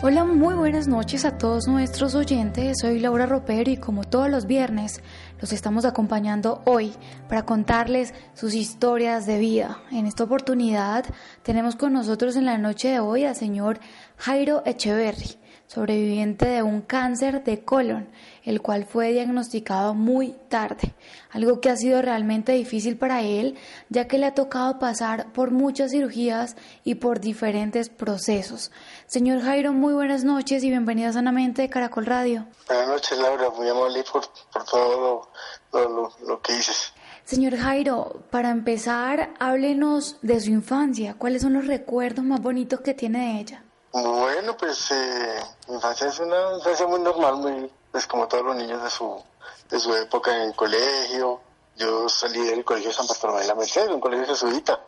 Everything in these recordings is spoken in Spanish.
Hola, muy buenas noches a todos nuestros oyentes. Soy Laura Ropero y como todos los viernes los estamos acompañando hoy para contarles sus historias de vida. En esta oportunidad tenemos con nosotros en la noche de hoy al señor Jairo Echeverry sobreviviente de un cáncer de colon, el cual fue diagnosticado muy tarde, algo que ha sido realmente difícil para él, ya que le ha tocado pasar por muchas cirugías y por diferentes procesos. Señor Jairo, muy buenas noches y bienvenida sanamente de Caracol Radio. Buenas noches, Laura, muy amable por, todo lo que dices. Señor Jairo, para empezar, háblenos de su infancia. ¿Cuáles son los recuerdos más bonitos que tiene de ella? Bueno, pues eh, mi infancia es una infancia muy normal, muy pues como todos los niños de su de su época en el colegio. Yo salí del colegio San Bartolomé de la Merced, un colegio jesuita,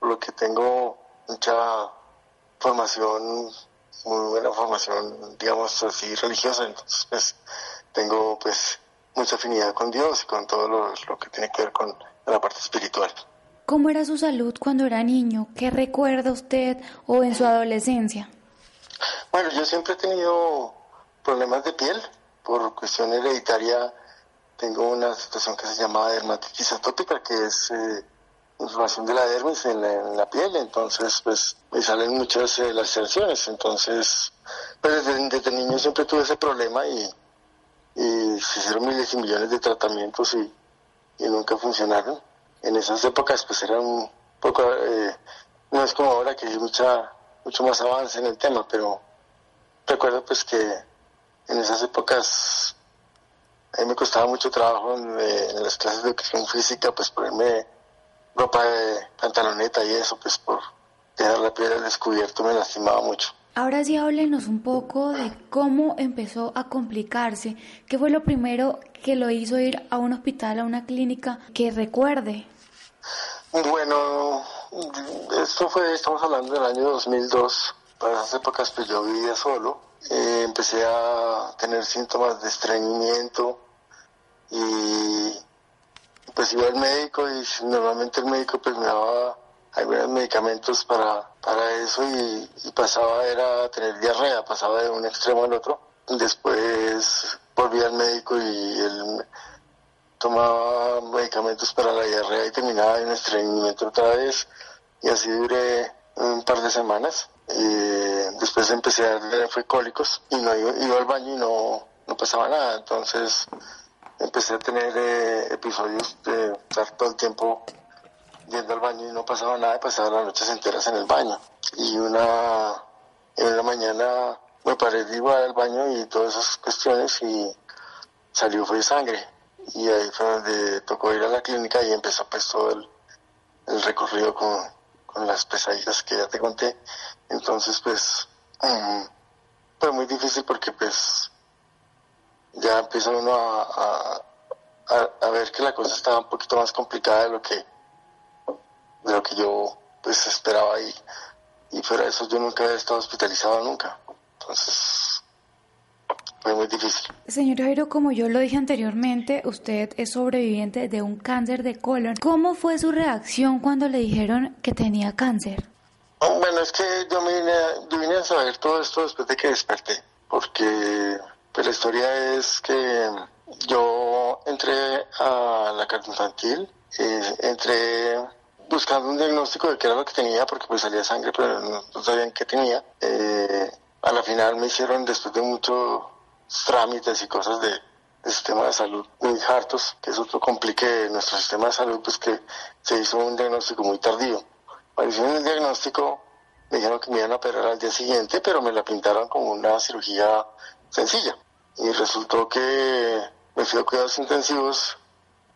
por lo que tengo mucha formación, muy buena formación, digamos así, religiosa. Entonces, pues tengo pues mucha afinidad con Dios y con todo lo, lo que tiene que ver con la parte espiritual. ¿Cómo era su salud cuando era niño? ¿Qué recuerda usted o en su adolescencia? Bueno, yo siempre he tenido problemas de piel por cuestión hereditaria. Tengo una situación que se llama dermatitis atópica, que es eh, inflamación de la dermis en la, piel. Entonces, pues me salen muchas eh, laceraciones. Entonces, pues desde, niño siempre tuve ese problema y, se hicieron miles y millones de tratamientos y, nunca funcionaron. En esas épocas, pues era un poco, eh, no es como ahora que hay mucha, mucho más avance en el tema, pero recuerdo pues que en esas épocas a mí me costaba mucho trabajo en, las clases de educación física, pues ponerme ropa de pantaloneta y eso, pues por dejar la piel al descubierto me lastimaba mucho. Ahora sí háblenos un poco de cómo empezó a complicarse. ¿Qué fue lo primero que lo hizo ir a un hospital, a una clínica que recuerde? Bueno, esto fue, estamos hablando del año 2002 para esas épocas pues yo vivía solo, eh, empecé a tener síntomas de estreñimiento y pues iba al médico y normalmente el médico pues me daba algunos medicamentos para, para eso y, pasaba era tener diarrea, pasaba de un extremo al otro. Después volví al médico y él tomaba medicamentos para la diarrea y terminaba en estreñimiento otra vez y así duré un par de semanas. Eh, después empecé a tener fue cólicos y no iba, al baño y no, no pasaba nada. Entonces empecé a tener eh, episodios de estar todo el tiempo yendo al baño y no pasaba nada, y pasaba las noches enteras en el baño. Y una, en una mañana me paré de igual al baño y todas esas cuestiones y salió fue sangre. Y ahí fue donde tocó ir a la clínica y empezó pues todo el, recorrido con, con las pesadillas que ya te conté. Entonces, pues, fue muy difícil porque, pues, ya empieza uno a, a, ver que la cosa estaba un poquito más complicada de lo que, de lo que yo, pues, esperaba y, y fuera de eso yo nunca había estado hospitalizado nunca. Entonces, fue muy difícil. Señor Jairo, como yo lo dije anteriormente, usted es sobreviviente de un cáncer de colon. ¿Cómo fue su reacción cuando le dijeron que tenía cáncer? Bueno, es que yo, me vine, yo vine a saber todo esto después de que desperté, porque pues, la historia es que yo entré a la carta infantil, eh, entré buscando un diagnóstico de qué era lo que tenía, porque pues salía sangre, pero no, sabían qué tenía. Eh, a la final me hicieron, después de muchos trámites y cosas de, sistema de salud muy hartos, que es otro complique de nuestro sistema de salud, pues que se hizo un diagnóstico muy tardío. Cuando hicieron el diagnóstico, me dijeron que me iban a operar al día siguiente, pero me la pintaron como una cirugía sencilla. Y resultó que me fui a cuidados intensivos,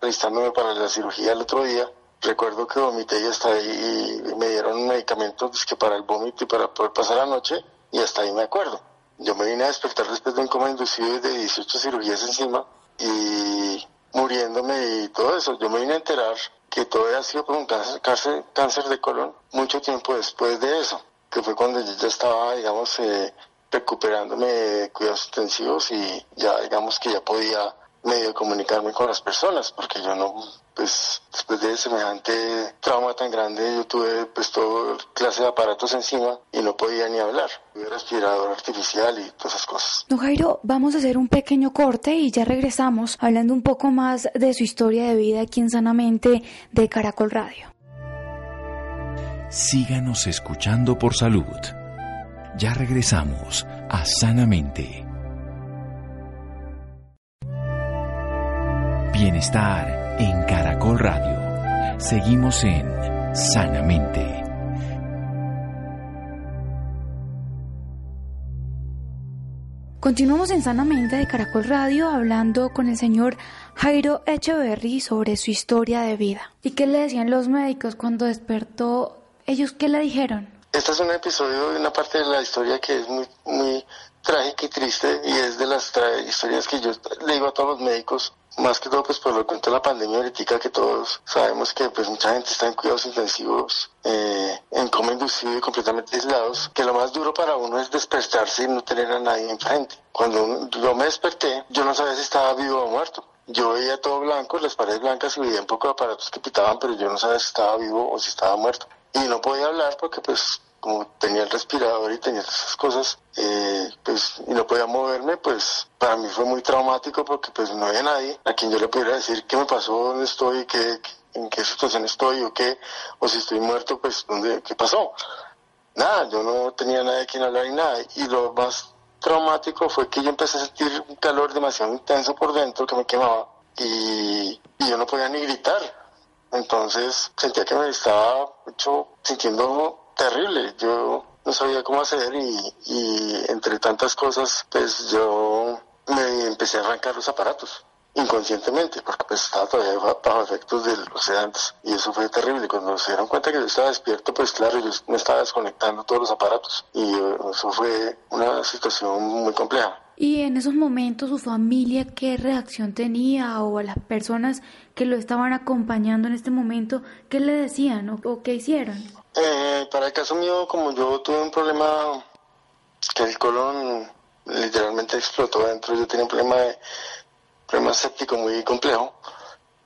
registrándome para la cirugía el otro día. Recuerdo que vomité y hasta ahí y me dieron medicamentos pues, que para el vómito y para poder pasar la noche y hasta ahí me acuerdo. Yo me vine a despertar después de un coma inducido de 18 cirugías encima y muriéndome y todo eso. Yo me vine a enterar que todo había sido por un cáncer, cáncer, de colon mucho tiempo después de eso, que fue cuando yo ya estaba, digamos, eh, recuperándome de cuidados intensivos y ya, digamos, que ya podía medio comunicarme con las personas, porque yo no, pues después de semejante trauma tan grande, yo tuve pues toda clase de aparatos encima y no podía ni hablar. Tuve respirador artificial y todas esas cosas. No, Jairo, vamos a hacer un pequeño corte y ya regresamos hablando un poco más de su historia de vida aquí en Sanamente de Caracol Radio. Síganos escuchando por salud. Ya regresamos a Sanamente. Bienestar en Caracol Radio. Seguimos en Sanamente. Continuamos en Sanamente de Caracol Radio hablando con el señor Jairo Echeverry sobre su historia de vida. ¿Y qué le decían los médicos cuando despertó? ¿Ellos qué le dijeron? Este es un episodio de una parte de la historia que es muy, muy trágica y triste y es de las historias que yo le digo a todos los médicos más que todo pues por lo cuento de la pandemia ahorita que todos sabemos que pues mucha gente está en cuidados intensivos eh, en coma inducido y completamente aislados que lo más duro para uno es despertarse y no tener a nadie enfrente cuando yo me desperté yo no sabía si estaba vivo o muerto yo veía todo blanco, las paredes blancas y veía un poco de aparatos que pitaban, pero yo no sabía si estaba vivo o si estaba muerto. Y no podía hablar porque pues como tenía el respirador y tenía esas cosas, eh, pues, y no podía moverme, pues para mí fue muy traumático porque pues no había nadie a quien yo le pudiera decir qué me pasó, dónde estoy, qué, en qué situación estoy o qué, o si estoy muerto, pues dónde, qué pasó. Nada, yo no tenía nadie a quien hablar y nada. Y lo más traumático fue que yo empecé a sentir un calor demasiado intenso por dentro que me quemaba y, y yo no podía ni gritar. Entonces sentía que me estaba mucho sintiendo terrible. Yo no sabía cómo hacer y, entre tantas cosas, pues yo me empecé a arrancar los aparatos inconscientemente, porque pues estaba todavía bajo efectos de los sedantes y eso fue terrible. Cuando se dieron cuenta que yo estaba despierto, pues claro, yo me estaba desconectando todos los aparatos y eh, eso fue una situación muy compleja. Y en esos momentos su familia, ¿qué reacción tenía? O a las personas que lo estaban acompañando en este momento, ¿qué le decían o qué hicieron? Eh, para el caso mío, como yo tuve un problema que el colon literalmente explotó dentro, yo tenía un problema de problema séptico muy complejo,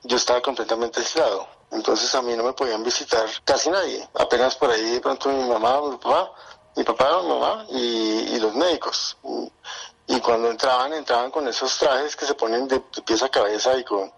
yo estaba completamente aislado. Entonces a mí no me podían visitar casi nadie, apenas por ahí de pronto mi mamá, mi papá, mi papá, mi mamá y, los médicos. Y, cuando entraban, entraban con esos trajes que se ponen de, de pies a cabeza y con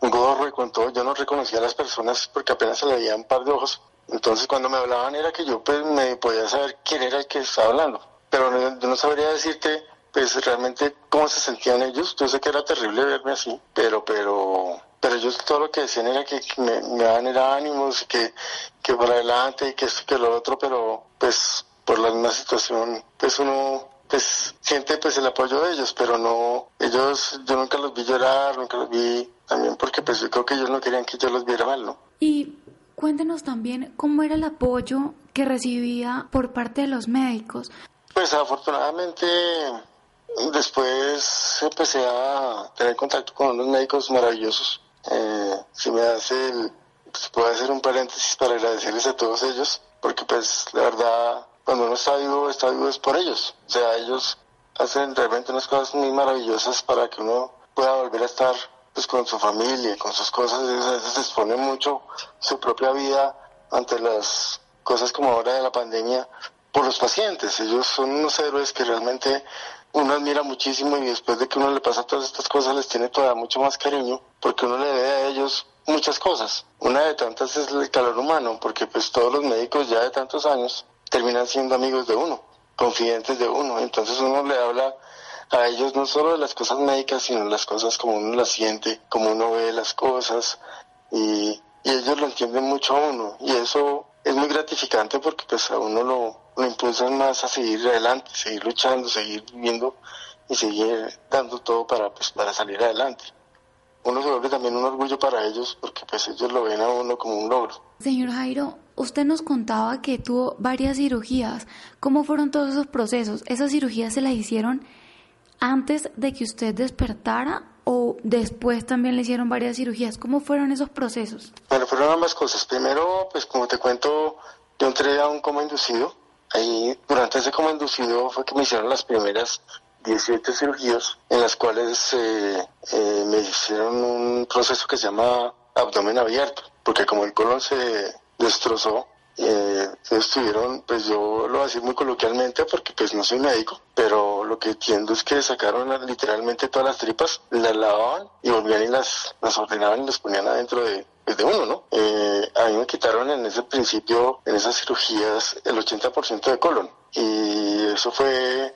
un gorro y con todo. Yo no reconocía a las personas porque apenas se le veía un par de ojos entonces cuando me hablaban era que yo pues me podía saber quién era el que estaba hablando, pero no sabría decirte pues realmente cómo se sentían ellos. Yo sé que era terrible verme así, pero pero pero ellos todo lo que decían era que, me, me, daban era ánimos, que, que por adelante y que esto que lo otro, pero pues por la misma situación pues uno pues siente pues el apoyo de ellos, pero no, ellos, yo nunca los vi llorar, nunca los vi también porque pues yo creo que ellos no querían que yo los viera mal, ¿no? Y Cuéntenos también cómo era el apoyo que recibía por parte de los médicos. Pues afortunadamente después empecé a tener contacto con unos médicos maravillosos. Eh, si me hace el, se puede hacer un paréntesis para agradecerles a todos ellos, porque pues la verdad cuando uno está vivo, está vivo es por ellos. O sea, ellos hacen realmente unas cosas muy maravillosas para que uno pueda volver a estar pues con su familia, con sus cosas, a veces se expone mucho su propia vida ante las cosas como ahora de la pandemia por los pacientes. Ellos son unos héroes que realmente uno admira muchísimo y después de que uno le pasa todas estas cosas les tiene todavía mucho más cariño porque uno le ve a ellos muchas cosas. Una de tantas es el calor humano porque pues todos los médicos ya de tantos años terminan siendo amigos de uno, confidentes de uno. Entonces uno le habla a ellos no solo de las cosas médicas, sino las cosas como uno las siente, como uno ve las cosas y, y ellos lo entienden mucho a uno y eso es muy gratificante porque pues a uno lo, lo impulsan más a seguir adelante, seguir luchando, seguir viviendo y seguir dando todo para pues para salir adelante. Uno se vuelve también un orgullo para ellos porque pues ellos lo ven a uno como un logro. Señor Jairo, usted nos contaba que tuvo varias cirugías. ¿Cómo fueron todos esos procesos? ¿Esas cirugías se las hicieron antes de que usted despertara o después también le hicieron varias cirugías? ¿Cómo fueron esos procesos? Bueno, fueron ambas cosas. Primero, pues como te cuento, yo entré a un coma inducido. Ahí, durante ese coma inducido fue que me hicieron las primeras 17 cirugías, en las cuales eh, eh, me hicieron un proceso que se llama abdomen abierto, porque como el colon se destrozó, eh, estuvieron, pues yo lo voy a decir muy coloquialmente porque pues no soy médico, pero lo que entiendo es que sacaron literalmente todas las tripas, las lavaban y volvían y las, las ordenaban y las ponían adentro de, pues, de uno, ¿no? Eh, a mí me quitaron en ese principio, en esas cirugías, el 80% de colon. Y eso fue,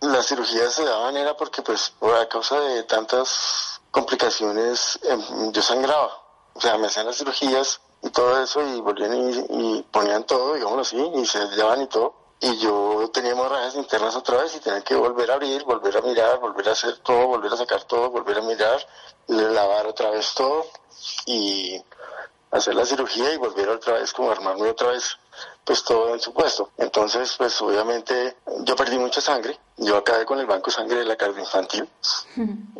las cirugías se daban era porque pues a causa de tantas complicaciones em, yo sangraba. O sea, me hacían las cirugías y todo eso y volvían y, ponían todo, digámoslo así, y se llevaban y todo. Y yo tenía hemorragias internas otra vez y tenía que volver a abrir, volver a mirar, volver a hacer todo, volver a sacar todo, volver a mirar, lavar otra vez todo y hacer la cirugía y volver otra vez como armarme otra vez pues todo en su puesto. Entonces, pues obviamente yo perdí mucha sangre. Yo acabé con el banco de sangre de la carga infantil.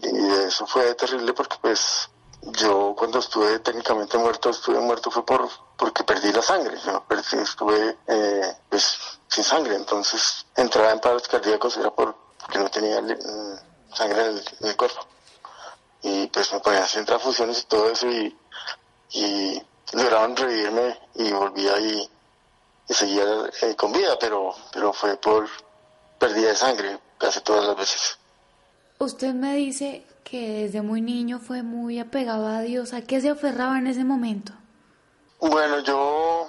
Y eso fue terrible porque pues yo cuando estuve técnicamente muerto, estuve muerto fue por porque perdí la sangre, perdí, estuve eh, pues, sin sangre, entonces entraba en paros cardíacos era por, porque no tenía mm, sangre en el, cuerpo. Y pues me ponían hacer transfusiones y todo eso y, y lograron revivirme y volví ahí y seguía eh, con vida, pero, pero fue por pérdida de sangre casi todas las veces. Usted me dice que desde muy niño fue muy apegado a Dios. ¿A qué se aferraba en ese momento? Bueno, yo,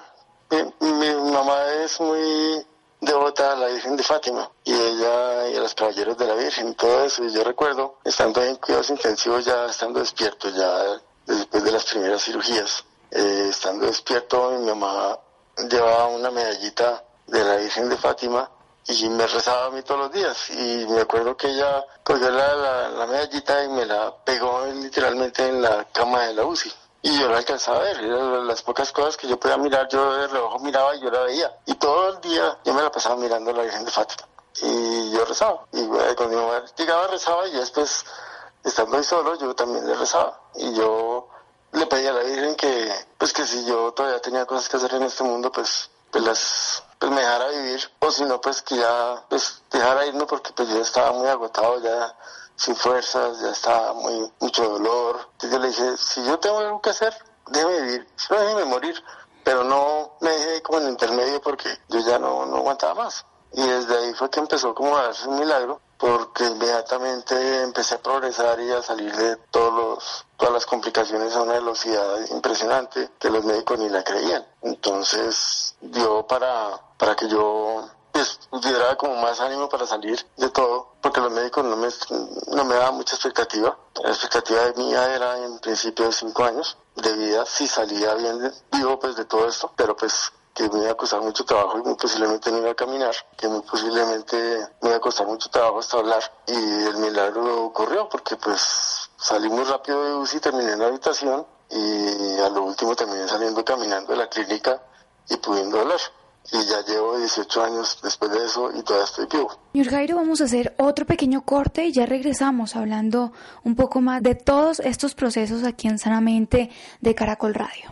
mi, mamá es muy devota a la Virgen de Fátima y ella y a los caballeros de la Virgen todo eso. Y yo recuerdo estando en cuidados intensivos, ya estando despierto, ya después de las primeras cirugías, eh, estando despierto, mi mamá llevaba una medallita de la Virgen de Fátima y me rezaba a mí todos los días. Y me acuerdo que ella cogió la, la, medallita y me la pegó literalmente en la cama de la UCI. Y yo la alcanzaba a ver, las pocas cosas que yo podía mirar, yo de reojo miraba y yo la veía. Y todo el día yo me la pasaba mirando a la Virgen de Fátima. Y yo rezaba. Y cuando mi mamá llegaba rezaba y después, estando ahí solo, yo también le rezaba. Y yo le pedía a la Virgen que, pues que si yo todavía tenía cosas que hacer en este mundo, pues, pues las pues me dejara vivir o si no pues que ya pues dejara irme porque pues yo estaba muy agotado ya sin fuerzas ya estaba muy mucho dolor. Entonces yo le dije si yo tengo algo que hacer déjeme vivir si no déjeme morir pero no me dejé como en intermedio porque yo ya no, no aguantaba más. Y desde ahí fue que empezó como a darse un milagro porque inmediatamente empecé a progresar y a salir de todos los, todas las complicaciones a una velocidad impresionante que los médicos ni la creían. Entonces dio para, para que yo pues, tuviera como más ánimo para salir de todo, porque los médicos no me, no me daban mucha expectativa. La expectativa de mía era en principio de cinco años de vida, si salía bien vivo pues de todo esto, pero pues que me iba a costar mucho trabajo y muy posiblemente no iba a caminar, que muy posiblemente me iba a costar mucho trabajo hasta hablar. Y el milagro ocurrió porque pues salí muy rápido de UCI, terminé en la habitación y a lo último terminé saliendo caminando de la clínica y pudiendo hablar. Y ya llevo 18 años después de eso y todavía estoy vivo. Señor Jairo, vamos a hacer otro pequeño corte y ya regresamos hablando un poco más de todos estos procesos aquí en Sanamente de Caracol Radio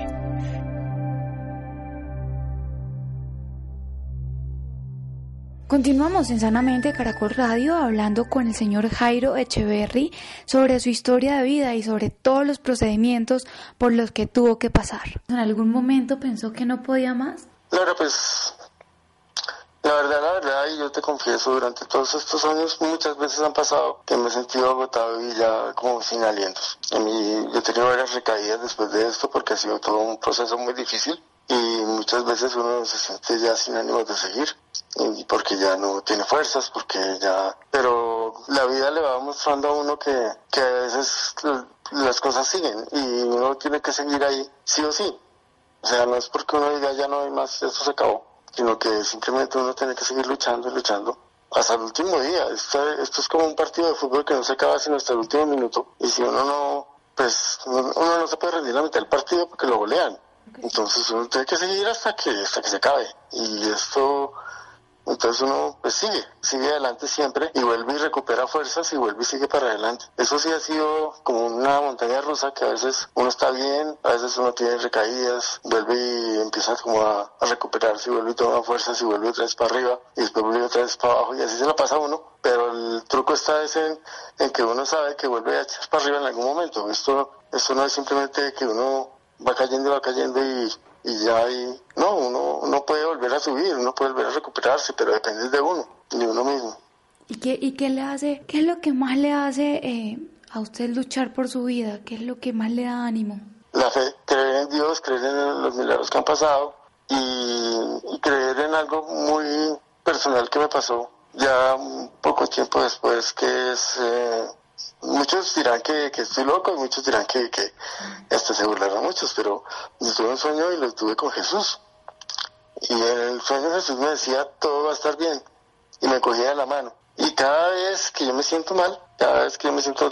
Continuamos en Sanamente Caracol Radio hablando con el señor Jairo Echeverry sobre su historia de vida y sobre todos los procedimientos por los que tuvo que pasar. ¿En algún momento pensó que no podía más? Claro, pues la verdad, la verdad, y yo te confieso, durante todos estos años muchas veces han pasado que me he sentido agotado y ya como sin alientos. mí, yo he tenido varias recaídas después de esto porque ha sido todo un proceso muy difícil y muchas veces uno se siente ya sin ánimos de seguir y porque ya no tiene fuerzas, porque ya... Pero la vida le va mostrando a uno que, que a veces las cosas siguen y uno tiene que seguir ahí sí o sí. O sea, no es porque uno diga ya no hay más, esto se acabó, sino que simplemente uno tiene que seguir luchando y luchando hasta el último día. Esto, esto es como un partido de fútbol que no se acaba sino hasta el último minuto. Y si uno no, pues uno no se puede rendir la mitad del partido porque lo golean. Entonces uno tiene que seguir hasta que, hasta que se acabe. Y esto entonces uno pues sigue, sigue adelante siempre y vuelve y recupera fuerzas y vuelve y sigue para adelante. Eso sí ha sido como una montaña rusa que a veces uno está bien, a veces uno tiene recaídas, vuelve y empieza como a, recuperarse y vuelve y toma fuerzas y vuelve otra vez para arriba y después vuelve otra vez para abajo y así se la pasa uno. Pero el truco está en, en que uno sabe que vuelve a echar para arriba en algún momento. Esto, esto no es simplemente que uno va cayendo va cayendo y y ya ahí, no, uno no puede volver a subir, uno puede volver a recuperarse, pero depende de uno, de uno mismo. ¿Y qué, y qué le hace, qué es lo que más le hace eh, a usted luchar por su vida? ¿Qué es lo que más le da ánimo? La fe, creer en Dios, creer en los milagros que han pasado y, creer en algo muy personal que me pasó ya un poco tiempo después, que es... Eh, muchos dirán que, que, estoy loco y muchos dirán que, que hasta se burlarán muchos, pero yo tuve un sueño y lo tuve con Jesús. Y el sueño Jesús me decía, todo va a estar bien. Y me cogía de la mano. Y cada vez que yo me siento mal, cada vez que yo me siento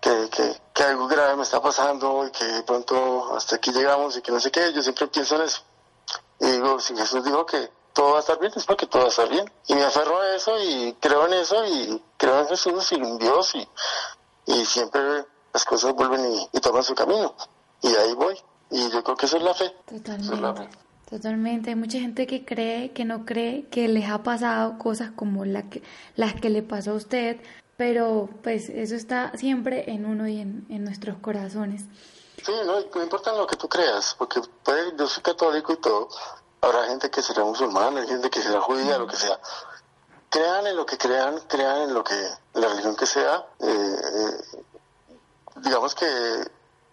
que, que, que algo grave me está pasando y que de pronto hasta aquí llegamos y que no sé qué, yo siempre pienso en eso. Y digo, si Jesús dijo que todo va a estar bien, es porque todo va a estar bien. Y me aferro a eso y creo en eso y creo en Jesús y en Dios y y siempre las cosas vuelven y, toman su camino. Y ahí voy. Y yo creo que eso es la fe. Totalmente. Totalmente. Hay mucha gente que cree, que no cree, que les ha pasado cosas como la que, las que le pasó a usted, pero pues eso está siempre en uno y en, en nuestros corazones. Sí, no, no importa lo que tú creas, porque puede, yo soy católico y todo, habrá gente que será musulmana, hay gente que será judía, lo que sea, crean en lo que crean, crean en lo que, la religión que sea, eh, eh, digamos que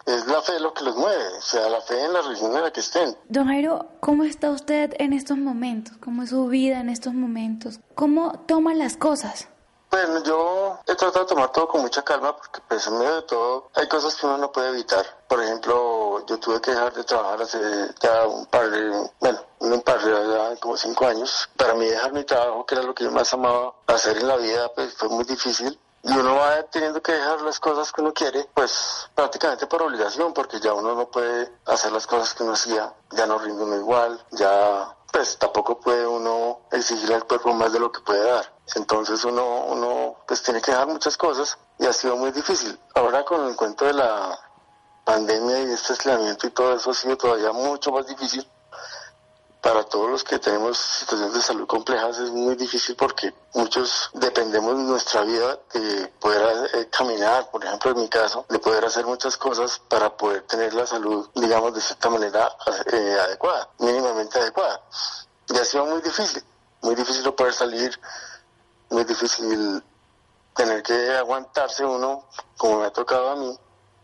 es la fe lo que los mueve, o sea, la fe en la religión en la que estén. Don Jairo, ¿cómo está usted en estos momentos? ¿Cómo es su vida en estos momentos? ¿Cómo toma las cosas? Bueno, yo he tratado de tomar todo con mucha calma porque pues en medio de todo hay cosas que uno no puede evitar. Por ejemplo, yo tuve que dejar de trabajar hace ya un par de, bueno, un par de, ya como cinco años. Para mí dejar mi trabajo, que era lo que yo más amaba hacer en la vida, pues fue muy difícil. Y uno va teniendo que dejar las cosas que uno quiere, pues prácticamente por obligación, porque ya uno no puede hacer las cosas que uno hacía, ya no rinde uno igual, ya pues tampoco puede uno exigir al cuerpo más de lo que puede dar. Entonces uno, uno pues tiene que dejar muchas cosas y ha sido muy difícil. Ahora con el cuento de la pandemia y este aislamiento y todo eso ha sido todavía mucho más difícil para todos los que tenemos situaciones de salud complejas es muy difícil porque muchos dependemos de nuestra vida de poder eh, caminar, por ejemplo en mi caso, de poder hacer muchas cosas para poder tener la salud, digamos, de cierta manera eh, adecuada, mínimamente adecuada. Y ha sido muy difícil, muy difícil poder salir, muy difícil tener que aguantarse uno, como me ha tocado a mí,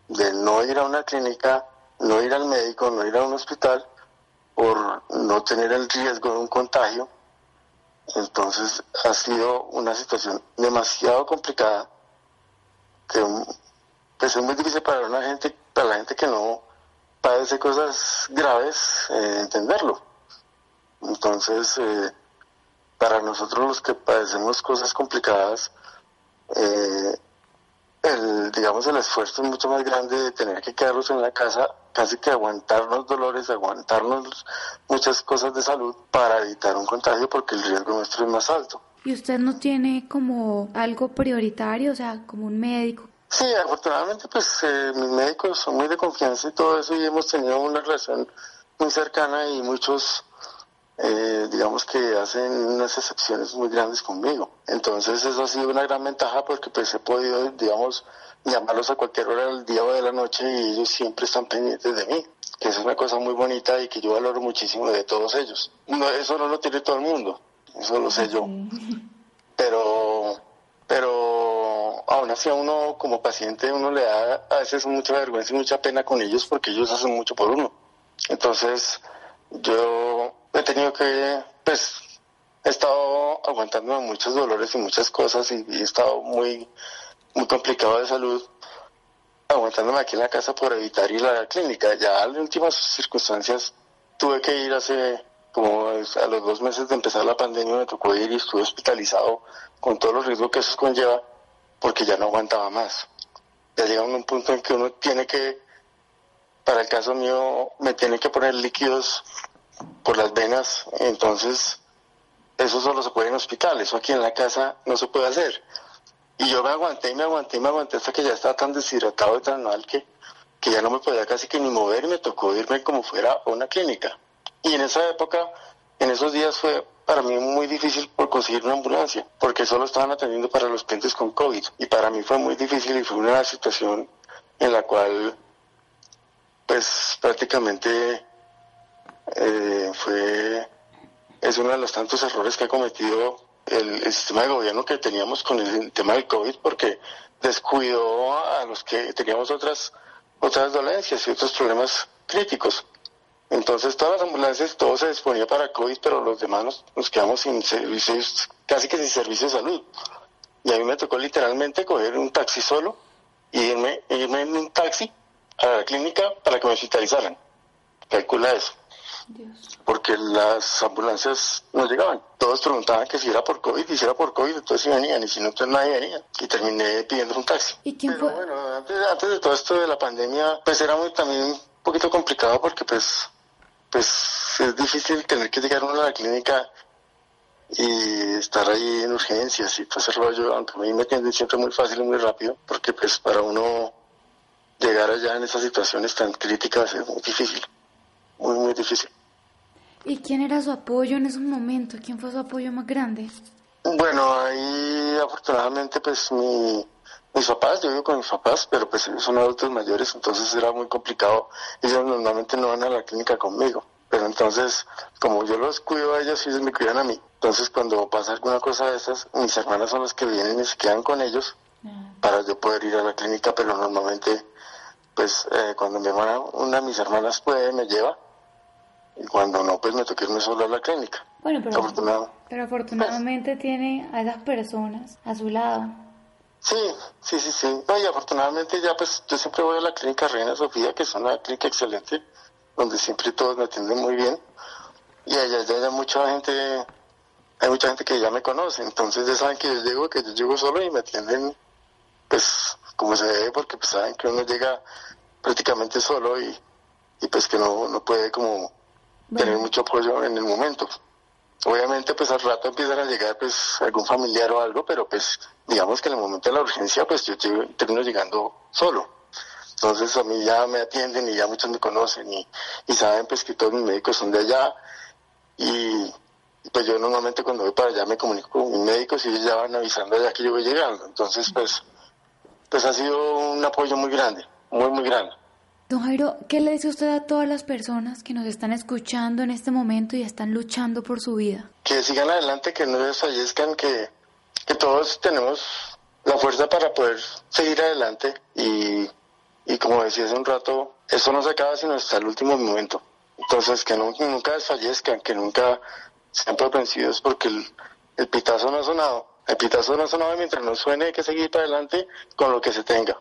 de no ir a una clínica, no ir al médico, no ir a un hospital, por no tener el riesgo de un contagio. Entonces ha sido una situación demasiado complicada que pues, es muy difícil para una gente, para la gente que no padece cosas graves, eh, entenderlo. Entonces, eh, para nosotros los que padecemos cosas complicadas, eh, el, digamos, el esfuerzo es mucho más grande de tener que quedarnos en la casa, casi que aguantarnos dolores, aguantarnos muchas cosas de salud para evitar un contagio porque el riesgo nuestro es más alto. ¿Y usted no tiene como algo prioritario, o sea, como un médico? Sí, afortunadamente pues eh, mis médicos son muy de confianza y todo eso y hemos tenido una relación muy cercana y muchos eh, digamos que hacen unas excepciones muy grandes conmigo. Entonces eso ha sido una gran ventaja porque pues he podido, digamos, llamarlos a cualquier hora del día o de la noche y ellos siempre están pendientes de mí, que es una cosa muy bonita y que yo valoro muchísimo de todos ellos. No, eso no lo tiene todo el mundo, eso lo sé yo. Pero, pero aún así a uno como paciente uno le da a veces mucha vergüenza y mucha pena con ellos porque ellos hacen mucho por uno. Entonces yo he tenido que, pues, he estado aguantando muchos dolores y muchas cosas y, he estado muy, muy complicado de salud, aguantándome aquí en la casa por evitar ir a la clínica. Ya en últimas circunstancias tuve que ir hace como a los dos meses de empezar la pandemia me tocó ir y estuve hospitalizado con todos los riesgos que eso conlleva porque ya no aguantaba más. Ya llega un punto en que uno tiene que, para el caso mío, me tiene que poner líquidos por las venas, entonces eso solo se puede en hospital, eso aquí en la casa no se puede hacer. Y yo me aguanté y me aguanté y me aguanté hasta que ya estaba tan deshidratado y tan mal que, que ya no me podía casi que ni mover y me tocó irme como fuera a una clínica. Y en esa época, en esos días fue para mí muy difícil por conseguir una ambulancia, porque solo estaban atendiendo para los pacientes con COVID. Y para mí fue muy difícil y fue una situación en la cual pues prácticamente eh, fue, es uno de los tantos errores que ha cometido el, sistema de gobierno que teníamos con el, tema del COVID porque descuidó a los que teníamos otras, otras dolencias y otros problemas críticos. Entonces todas las ambulancias, todo se disponía para COVID, pero los demás nos, quedamos sin servicios, casi que sin servicio de salud. Y a mí me tocó literalmente coger un taxi solo y irme, irme en un taxi a la clínica para que me hospitalizaran. Calcula eso porque las ambulancias no llegaban. Todos preguntaban que si era por COVID, y si era por COVID, entonces sí venían, y si no, entonces nadie venía. Y terminé pidiendo un taxi. ¿Y quién Pero bueno, antes, de todo esto de la pandemia, pues era muy, también un poquito complicado porque pues, pues es difícil tener que llegar uno a la clínica y estar ahí en urgencias y todo ese rollo, aunque a mí me atienden siempre muy fácil y muy rápido, porque pues para uno llegar allá en esas situaciones tan críticas es muy difícil, muy, muy difícil. ¿Y quién era su apoyo en esos momentos? ¿Quién fue su apoyo más grande? Bueno, ahí afortunadamente pues mi, mis papás, yo vivo con mis papás, pero pues ellos son adultos mayores, entonces era muy complicado. Ellos normalmente no van a la clínica conmigo, pero entonces como yo los cuido a ellos, ellos me cuidan a mí. Entonces cuando pasa alguna cosa de esas, mis hermanas son las que vienen y se quedan con ellos ah. para yo poder ir a la clínica, pero normalmente pues eh, cuando mi hermana, una de mis hermanas puede, me lleva y cuando no, pues me toqué irme solo a la clínica. Bueno, pero, pero afortunadamente tiene a esas personas a su lado. Sí, sí, sí, sí. No, y afortunadamente ya pues yo siempre voy a la clínica Reina Sofía, que es una clínica excelente, donde siempre todos me atienden muy bien. Y allá ya hay mucha gente, hay mucha gente que ya me conoce, entonces ya saben que yo llego, que yo llego solo y me atienden pues como se debe, porque pues saben que uno llega prácticamente solo y, y pues que no, no puede como tener mucho apoyo en el momento. Obviamente, pues al rato empiezan a llegar pues algún familiar o algo, pero pues digamos que en el momento de la urgencia, pues yo termino llegando solo. Entonces a mí ya me atienden y ya muchos me conocen y, y saben pues que todos mis médicos son de allá y pues yo normalmente cuando voy para allá me comunico con mis médicos y ellos ya van avisando ya que yo voy llegando. Entonces pues, pues ha sido un apoyo muy grande, muy muy grande. Don Jairo, ¿qué le dice usted a todas las personas que nos están escuchando en este momento y están luchando por su vida? Que sigan adelante, que no desfallezcan, que, que todos tenemos la fuerza para poder seguir adelante y, y como decía hace un rato, eso no se acaba sino hasta el último momento. Entonces, que nunca desfallezcan, que nunca sean propensivos porque el, el pitazo no ha sonado. El pitazo no ha sonado mientras no suene hay que seguir para adelante con lo que se tenga.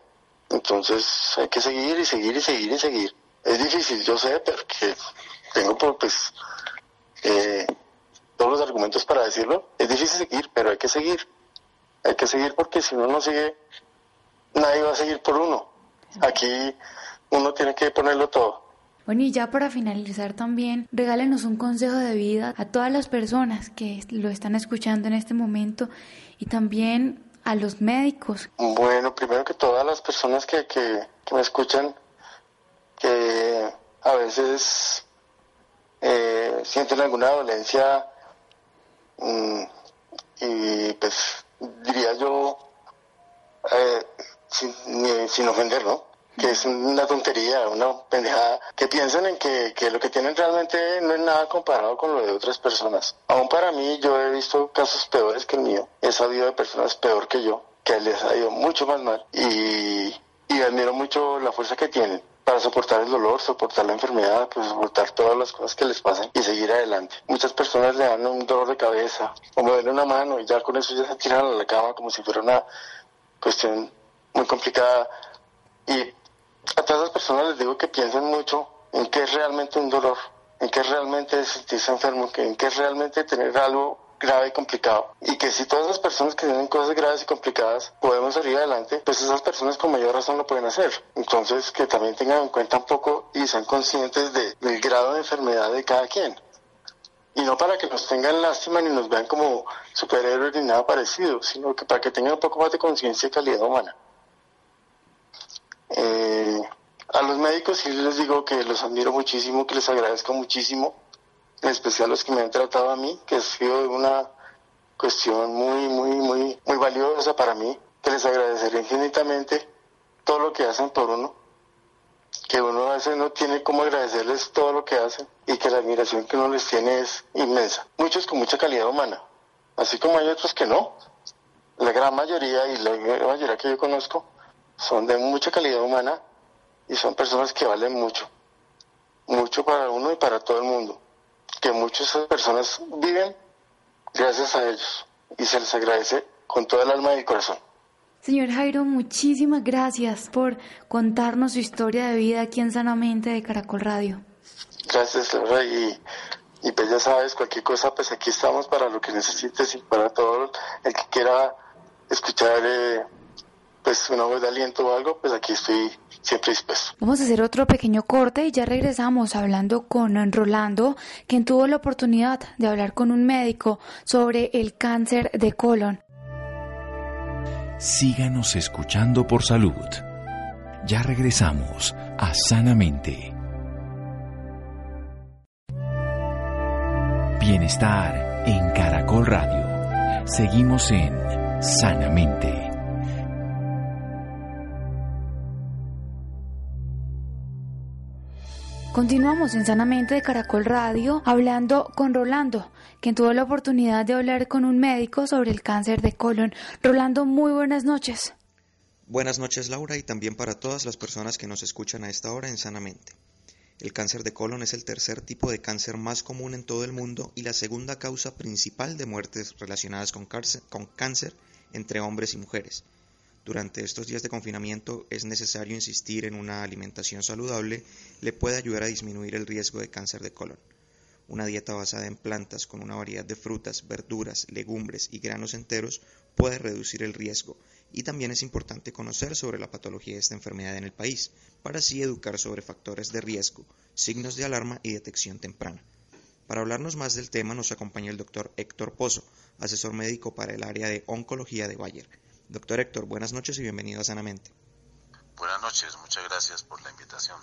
Entonces hay que seguir y seguir y seguir y seguir. Es difícil, yo sé, porque tengo pues eh, todos los argumentos para decirlo. Es difícil seguir, pero hay que seguir. Hay que seguir porque si uno no sigue, nadie va a seguir por uno. Aquí uno tiene que ponerlo todo. Bueno, y ya para finalizar también, regálenos un consejo de vida a todas las personas que lo están escuchando en este momento y también a los médicos. Bueno, primero que todas las personas que, que, me escuchan, que a veces eh, sienten alguna dolencia mm, y pues diría yo, eh, sin, sin ofender, ¿no? Que es una tontería, una pendejada, que piensan en que, que, lo que tienen realmente no es nada comparado con lo de otras personas. Aún para mí, yo he visto casos peores que el mío, he sabido de personas peor que yo, que les ha ido mucho más mal y, y admiro mucho la fuerza que tienen para soportar el dolor, soportar la enfermedad, pues soportar todas las cosas que les pasan y seguir adelante. Muchas personas le dan un dolor de cabeza o me una mano y ya con eso ya se tiran a la cama como si fuera una cuestión muy complicada. Y a todas las personas les digo que piensen mucho en qué es realmente un dolor, en qué es realmente sentirse enfermo, en qué es realmente tener algo grave y complicado. Y que si todas las personas que tienen cosas graves y complicadas podemos salir adelante, pues esas personas con mayor razón lo pueden hacer. Entonces, que también tengan en cuenta un poco y sean conscientes del grado de enfermedad de cada quien. Y no para que nos tengan lástima ni nos vean como superhéroes ni nada parecido, sino que para que tengan un poco más de conciencia y calidad humana. Eh, a los médicos sí les digo que los admiro muchísimo, que les agradezco muchísimo, en especial los que me han tratado a mí, que ha sido una cuestión muy, muy, muy, muy valiosa para mí, que les agradeceré infinitamente todo lo que hacen por uno, que uno a veces no tiene cómo agradecerles todo lo que hacen y que la admiración que uno les tiene es inmensa. Muchos con mucha calidad humana, así como hay otros que no. La gran mayoría y la mayoría que yo conozco son de mucha calidad humana y son personas que valen mucho, mucho para uno y para todo el mundo, que muchas personas viven gracias a ellos y se les agradece con toda el alma y el corazón. Señor Jairo, muchísimas gracias por contarnos su historia de vida aquí en Sanamente de Caracol Radio. Gracias, Laura, y, y pues ya sabes, cualquier cosa, pues aquí estamos para lo que necesites y para todo el que quiera escuchar eh, pues una voz de aliento o algo, pues aquí estoy siempre dispuesto. Vamos a hacer otro pequeño corte y ya regresamos hablando con Rolando, quien tuvo la oportunidad de hablar con un médico sobre el cáncer de colon. Síganos escuchando por salud. Ya regresamos a Sanamente. Bienestar en Caracol Radio. Seguimos en Sanamente. Continuamos en Sanamente de Caracol Radio hablando con Rolando, quien tuvo la oportunidad de hablar con un médico sobre el cáncer de colon. Rolando, muy buenas noches. Buenas noches Laura y también para todas las personas que nos escuchan a esta hora en Sanamente. El cáncer de colon es el tercer tipo de cáncer más común en todo el mundo y la segunda causa principal de muertes relacionadas con cáncer, con cáncer entre hombres y mujeres. Durante estos días de confinamiento es necesario insistir en una alimentación saludable, le puede ayudar a disminuir el riesgo de cáncer de colon. Una dieta basada en plantas con una variedad de frutas, verduras, legumbres y granos enteros puede reducir el riesgo y también es importante conocer sobre la patología de esta enfermedad en el país para así educar sobre factores de riesgo, signos de alarma y detección temprana. Para hablarnos más del tema nos acompaña el doctor Héctor Pozo, asesor médico para el área de oncología de Bayer. Doctor Héctor, buenas noches y bienvenido a Sanamente. Buenas noches, muchas gracias por la invitación.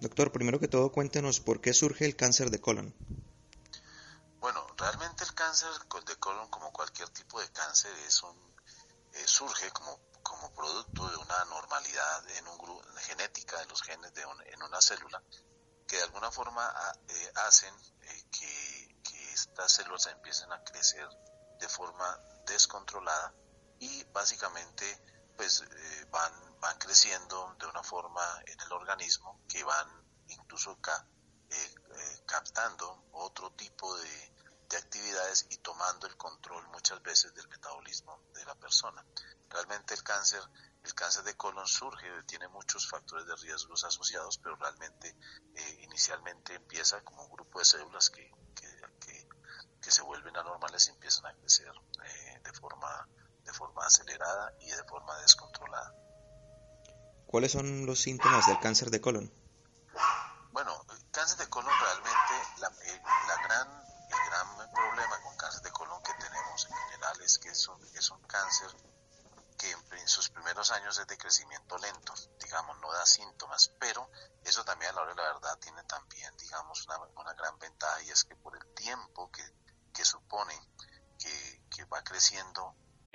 Doctor, primero que todo cuéntenos por qué surge el cáncer de colon. Bueno, realmente el cáncer de colon, como cualquier tipo de cáncer, es un, eh, surge como, como producto de una normalidad en un grupo, genética de los genes de en una célula que de alguna forma ah, eh, hacen eh, que, que estas células empiecen a crecer de forma descontrolada y básicamente pues eh, van, van creciendo de una forma en el organismo que van incluso eh, eh, captando otro tipo de, de, actividades y tomando el control muchas veces del metabolismo de la persona. Realmente el cáncer, el cáncer de colon surge, tiene muchos factores de riesgos asociados, pero realmente inicialmente empieza como un grupo de células que, que, que, se vuelven anormales y empiezan a crecer de forma de forma acelerada y de forma descontrolada. ¿Cuáles son los síntomas del cáncer de colon? Bueno, el cáncer de colon realmente, la, eh, gran, el gran problema con cáncer de colon que tenemos en general es que es un, es un cáncer que en sus primeros años es de crecimiento lento, digamos, no da síntomas, pero eso también a la hora de la verdad tiene también, digamos, una, una gran ventaja y es que por el tiempo que, que supone que, que va creciendo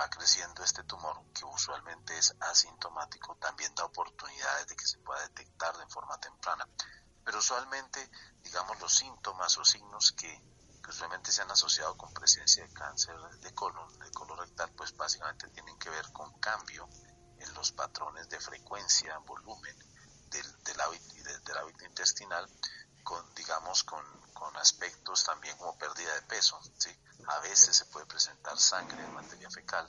Va creciendo este tumor que usualmente es asintomático. También da oportunidades de que se pueda detectar de forma temprana. Pero usualmente, digamos, los síntomas o signos que, usualmente se han asociado con presencia de cáncer de colon, de colon rectal, pues básicamente tienen que ver con cambio en los patrones de frecuencia, volumen del, del del hábito intestinal, con, digamos, con, con, aspectos también como pérdida de peso. ¿sí? A veces se puede presentar sangre en materia fecal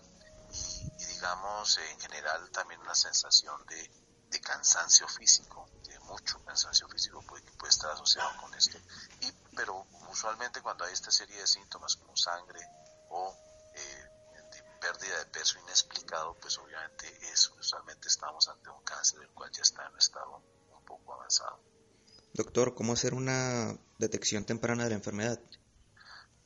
y, y, digamos, en general también una sensación de, de cansancio físico, de mucho cansancio físico puede, puede estar asociado con esto. Y, pero usualmente cuando hay esta serie de síntomas como sangre o eh, de pérdida de peso inexplicado, pues obviamente es, usualmente estamos ante un cáncer del cual ya está en un estado un poco avanzado. Doctor, ¿cómo hacer una detección temprana de la enfermedad?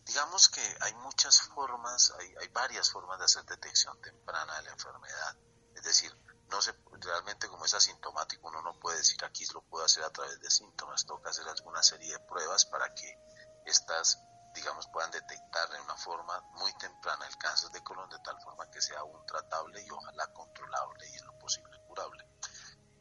Digamos que hay muchas formas, hay, hay varias formas de hacer detección temprana de la enfermedad. Es decir, no se, realmente como es asintomático, uno no puede decir aquí lo puedo hacer a través de síntomas, toca hacer alguna serie de pruebas para que estas, digamos, puedan detectar de una forma muy temprana el cáncer de colon de tal forma que sea aún tratable y ojalá controlable y en lo posible curable.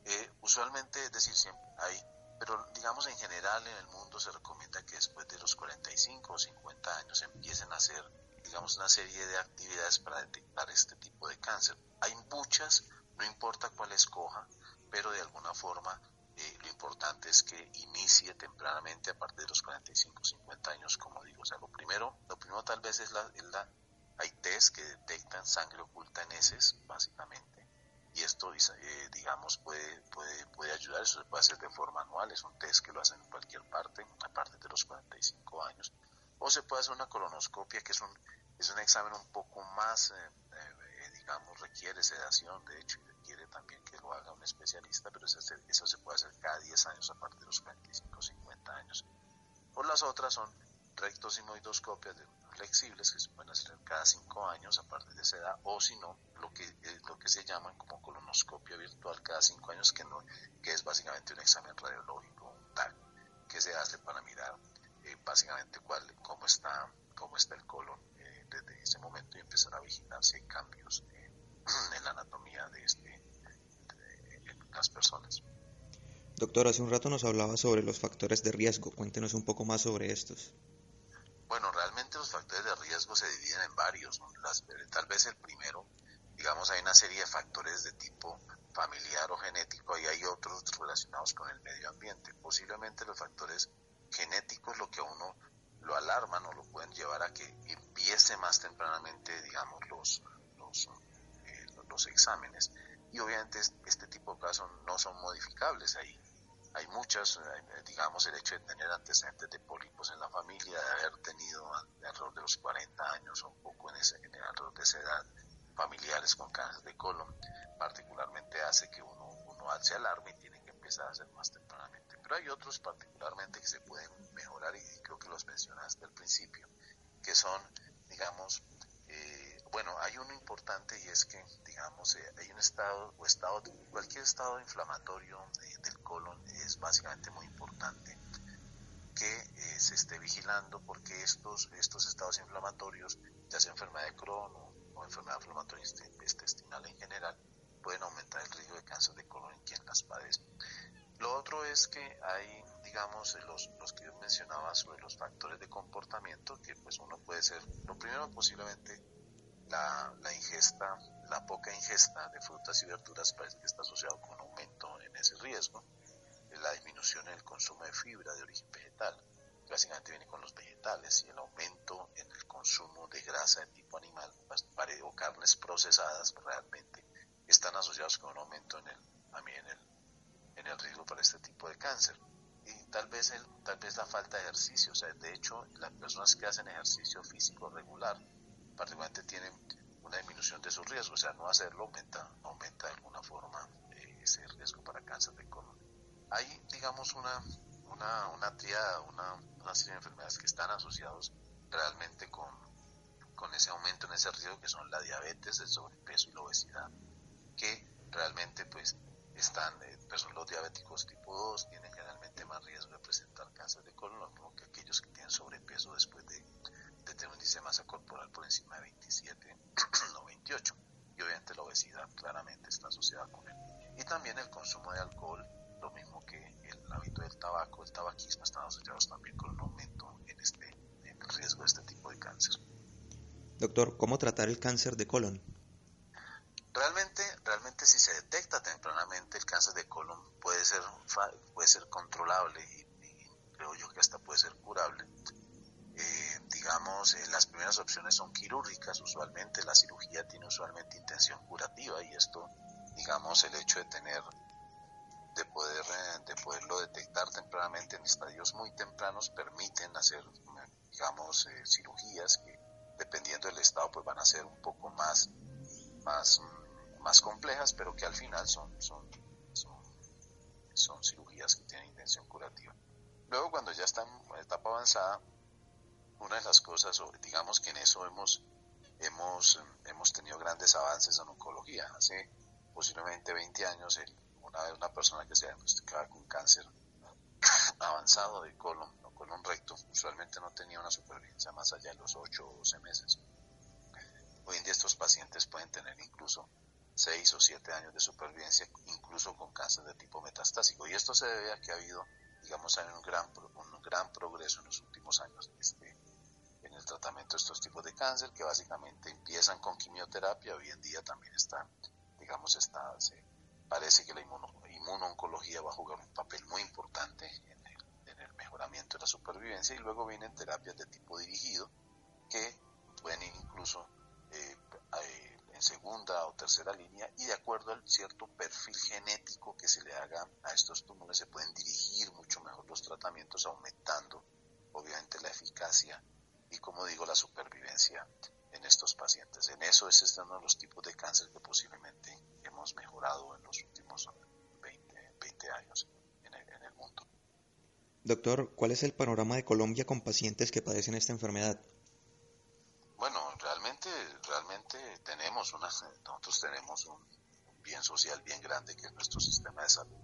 Eh, usualmente, es decir, siempre hay, pero digamos en general en el mundo se recomienda que después de los 45 o 50 años empiecen a hacer, digamos, una serie de actividades para detectar este tipo de cáncer. Hay muchas, no importa cuál escoja, pero de alguna forma eh, lo importante es que inicie tempranamente a partir de los 45, 50 años, como digo. O sea, lo primero, lo primero tal vez es la, es la hay test que detectan sangre oculta en heces, básicamente. Y esto, eh, digamos, puede, puede, puede ayudar. Eso se puede hacer de forma anual. Es un test que lo hacen en cualquier parte, a partir de los 45 años. O se puede hacer una colonoscopia, que es un, es un examen un poco más, eh, eh, digamos, requiere sedación, de hecho, y requiere también que lo haga un especialista, pero eso, eso se puede hacer cada 10 años a partir de los 45 o 50 años. Por las otras son rectosigmoidoscopias de flexibles que se pueden hacer cada 5 años a partir de esa edad, o si no, lo que, eh, lo que se llaman como colonoscopia virtual cada 5 años, que, no, que es básicamente un examen radiológico, un TAC, que se hace para mirar eh, básicamente cuál, cómo, está, cómo está el colon eh, desde ese momento y empezar a vigilar si hay cambios en la anatomía de, este, de las personas. Doctor, hace un rato nos hablaba sobre los factores de riesgo. Cuéntenos un poco más sobre estos. Bueno, realmente los factores de riesgo se dividen en varios. Las, tal vez el primero, digamos, hay una serie de factores de tipo familiar o genético y hay otros relacionados con el medio ambiente. Posiblemente los factores genéticos lo que a uno lo alarman o lo pueden llevar a que empiece más tempranamente, digamos, los, los, eh, los exámenes. Y obviamente este tipo de casos no son modificables ahí hay muchas, digamos, el hecho de tener antecedentes de pólipos en la familia, de haber tenido alrededor de los 40 años o un poco en, ese, en alrededor de esa edad, familiares con cáncer de colon, particularmente hace que uno, uno se alarme y tiene que empezar a hacer más tempranamente. Pero hay otros particularmente que se pueden mejorar y creo que los mencionaste al principio, que son, digamos, eh, bueno, hay uno importante y es que, digamos, eh, hay un estado o estado, cualquier estado inflamatorio eh, del colon es básicamente muy importante que eh, se esté vigilando porque estos, estos estados inflamatorios, ya sea enfermedad de Crohn o, o enfermedad inflamatoria intestinal en general, pueden aumentar el riesgo de cáncer de colon en quien las padece. Lo otro es que hay, digamos, los, los que yo mencionaba sobre los factores de comportamiento, que pues uno puede ser, lo primero posiblemente la, la, ingesta, la poca ingesta de frutas y verduras parece que está asociado con ese riesgo. La disminución en el consumo de fibra de origen vegetal, básicamente viene con los vegetales, y el aumento en el consumo de grasa de tipo animal o carnes procesadas realmente, están asociados con un aumento en el, en el, en el riesgo para este tipo de cáncer. Y tal vez, el, tal vez la falta de ejercicio, o sea, de hecho, las personas que hacen ejercicio físico regular, particularmente tienen una disminución de su riesgo, o sea, no hacerlo aumenta, aumenta de alguna forma ese riesgo para cáncer de colon. Hay, digamos, una, una, una triada, una, una serie de enfermedades que están asociados realmente con, con ese aumento en ese riesgo que son la diabetes, el sobrepeso y la obesidad, que realmente pues están, eh, los diabéticos tipo 2 tienen generalmente más riesgo de presentar cáncer de colon, lo mismo que aquellos que tienen sobrepeso después de, tener un índice de masa corporal por encima de 27 o 28. Y obviamente la obesidad claramente está asociada con él. Y también el consumo de alcohol, lo mismo que el hábito del tabaco, el tabaquismo, están asociados también con un aumento en, este, en el riesgo de este tipo de cáncer. Doctor, ¿cómo tratar el cáncer de colon? Realmente, realmente si se detecta tempranamente el cáncer de colon puede ser, puede ser controlable y, creo yo que hasta puede ser curable. Eh, digamos, eh, las primeras opciones son quirúrgicas usualmente, la cirugía tiene usualmente intención curativa y esto, digamos, el hecho de tener, de poder, eh, de poderlo detectar tempranamente en estadios muy tempranos permiten hacer, digamos, cirugías que dependiendo del estado pues van a ser un poco más, más más complejas, pero que al final son, son, son, cirugías que tienen intención curativa. Luego, cuando ya está en etapa avanzada, una de las cosas, digamos que en eso hemos, hemos, hemos tenido grandes avances en oncología. Hace posiblemente 20 años, una una persona que se diagnosticaba con cáncer avanzado de colon o colon recto, usualmente no tenía una supervivencia más allá de los 8 o 12 meses. Hoy en día estos pacientes pueden tener incluso seis o siete años de supervivencia, incluso con cáncer de tipo metastásico. Y esto se debe a que ha habido, digamos, un gran, un gran progreso en los últimos años este, en el tratamiento de estos tipos de cáncer, que básicamente empiezan con quimioterapia, hoy en día también están, digamos, está, se, parece que la inmuno, inmunooncología va a jugar un papel muy importante en el, en el mejoramiento de la supervivencia y luego vienen terapias de tipo dirigido que pueden ir incluso eh, eh, en segunda o tercera línea y de acuerdo al cierto perfil genético que se le haga a estos tumores se pueden dirigir mucho mejor los tratamientos aumentando obviamente la eficacia y como digo la supervivencia en estos pacientes. En eso es este uno de los tipos de cáncer que posiblemente hemos mejorado en los últimos 20, años en el, en el mundo. Doctor, ¿cuál es el panorama de Colombia con pacientes que padecen esta enfermedad? realmente tenemos una, nosotros tenemos un, bien social bien grande que es nuestro sistema de salud.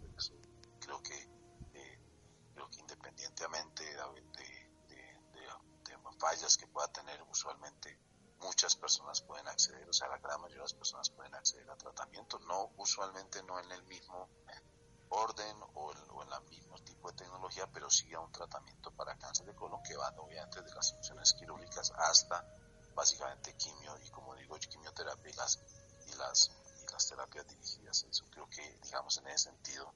creo que, eh, creo que independientemente de, fallas que pueda tener usualmente muchas personas pueden acceder, o sea, la gran mayoría de las personas pueden acceder a tratamiento, no usualmente no en el mismo orden o, en el mismo tipo de tecnología, pero sí a un tratamiento para cáncer de colon que van obviamente de las funciones quirúrgicas hasta básicamente quimio y como digo quimioterapia y las y las y las terapias dirigidas eso. Creo que digamos en ese sentido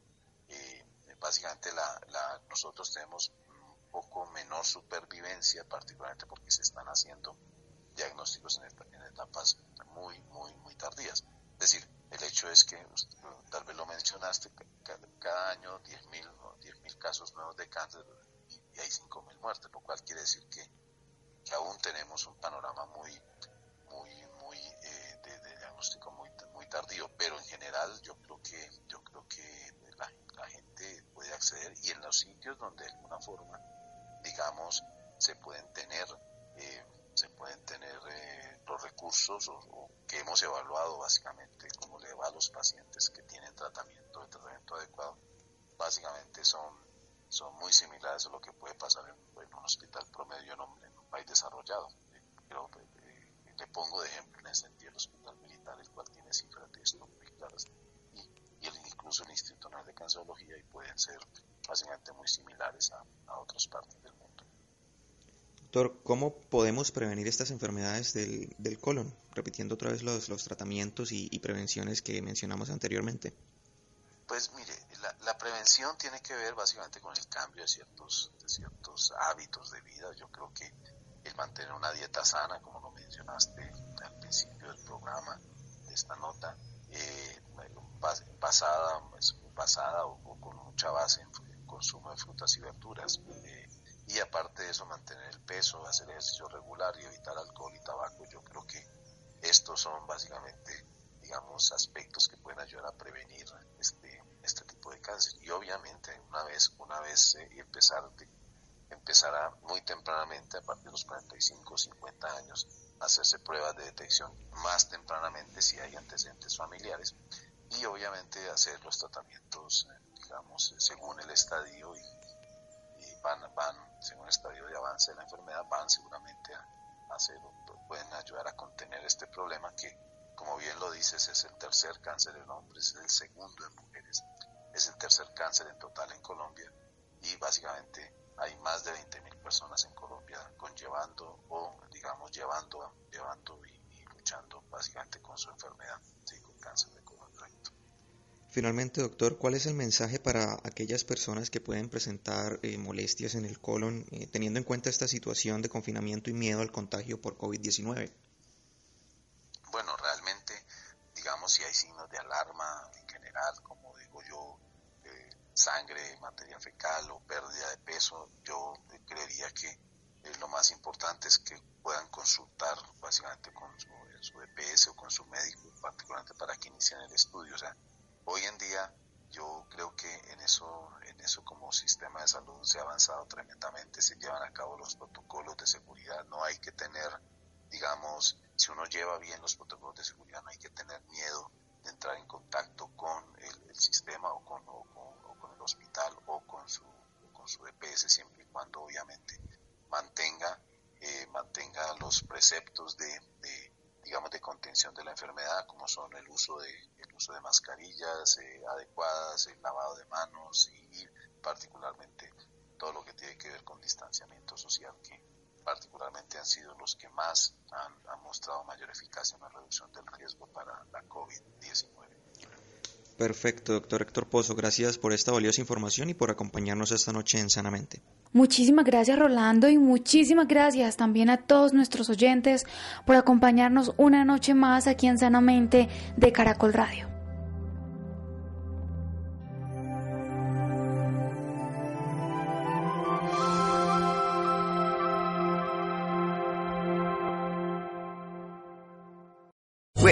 eh, básicamente la, la, nosotros tenemos un poco menor supervivencia particularmente porque se están haciendo diagnósticos en, etapas muy muy muy tardías. Es decir el hecho es que tal vez lo mencionaste cada, año 10.000 mil casos nuevos de cáncer y hay 5.000 muertes lo cual quiere decir que que aún tenemos un panorama muy, muy, muy eh, de, diagnóstico muy, muy tardío, pero en general yo creo que, yo creo que la, gente puede acceder y en los sitios donde de alguna forma, digamos, se pueden tener, pueden tener eh, los recursos o, que hemos evaluado básicamente como le va a los pacientes que tienen tratamiento, de tratamiento adecuado, básicamente son, son muy similares a lo que puede pasar en, un hospital promedio en, país desarrollado. Pero eh, le pongo de ejemplo en ese sentido el hospital militar, el cual tiene cifras de esto muy claras, y, el, incluso el Instituto de Cancerología, y pueden ser básicamente muy similares a, a otras partes del mundo. Doctor, ¿cómo podemos prevenir estas enfermedades del, del colon? Repitiendo otra vez los, los tratamientos y, y, prevenciones que mencionamos anteriormente. Pues mire, la, la, prevención tiene que ver básicamente con el cambio de ciertos, de ciertos hábitos de vida. Yo creo que el mantener una dieta sana, como lo mencionaste al principio del programa, de esta nota, eh, basada, basada o, con mucha base en consumo de frutas y verduras. Eh, y aparte de eso, mantener el peso, hacer ejercicio regular y evitar alcohol y tabaco. Yo creo que estos son básicamente, digamos, aspectos que pueden ayudar a prevenir este, este tipo de cáncer. Y obviamente, una vez, una vez eh, empezar, empezará muy tempranamente, a partir de los 45 o 50 años, hacerse pruebas de detección más tempranamente si hay antecedentes familiares y obviamente hacer los tratamientos, eh, digamos, según el estadio y, van, van, según el estadio de avance de la enfermedad, van seguramente a, hacer, pueden ayudar a contener este problema que, como bien lo dices, es el tercer cáncer en hombres, es el segundo en mujeres, es el tercer cáncer en total en Colombia y básicamente hay más de 20.000 personas en Colombia conllevando o digamos llevando, llevando y, luchando básicamente con su enfermedad, con cáncer de. Finalmente, doctor, ¿cuál es el mensaje para aquellas personas que pueden presentar eh, molestias en el colon eh, teniendo en cuenta esta situación de confinamiento y miedo al contagio por COVID-19? Bueno, realmente, digamos, si hay signos de alarma en general, como digo yo, sangre, materia fecal o pérdida de peso, yo creería que eh, lo más importante es que puedan consultar básicamente con su, su, EPS o con su médico, particularmente para que inicien el estudio. O sea, hoy en día yo creo que en eso, en eso como sistema de salud se ha avanzado tremendamente, se llevan a cabo los protocolos de seguridad, no hay que tener, digamos, si uno lleva bien los protocolos de seguridad, no hay que tener miedo de entrar en contacto con el, sistema o con, el hospital o con su, con su EPS, siempre y cuando obviamente mantenga, eh, mantenga los preceptos de, digamos, de contención de la enfermedad, como son el uso de, el uso de mascarillas eh, adecuadas, el lavado de manos y, particularmente todo lo que tiene que ver con distanciamiento social, que particularmente han sido los que más han, mostrado mayor eficacia en la reducción del riesgo para la COVID-19. Perfecto, doctor Héctor Pozo. Gracias por esta valiosa información y por acompañarnos esta noche en Sanamente. Muchísimas gracias Rolando y muchísimas gracias también a todos nuestros oyentes por acompañarnos una noche más aquí en Sanamente de Caracol Radio.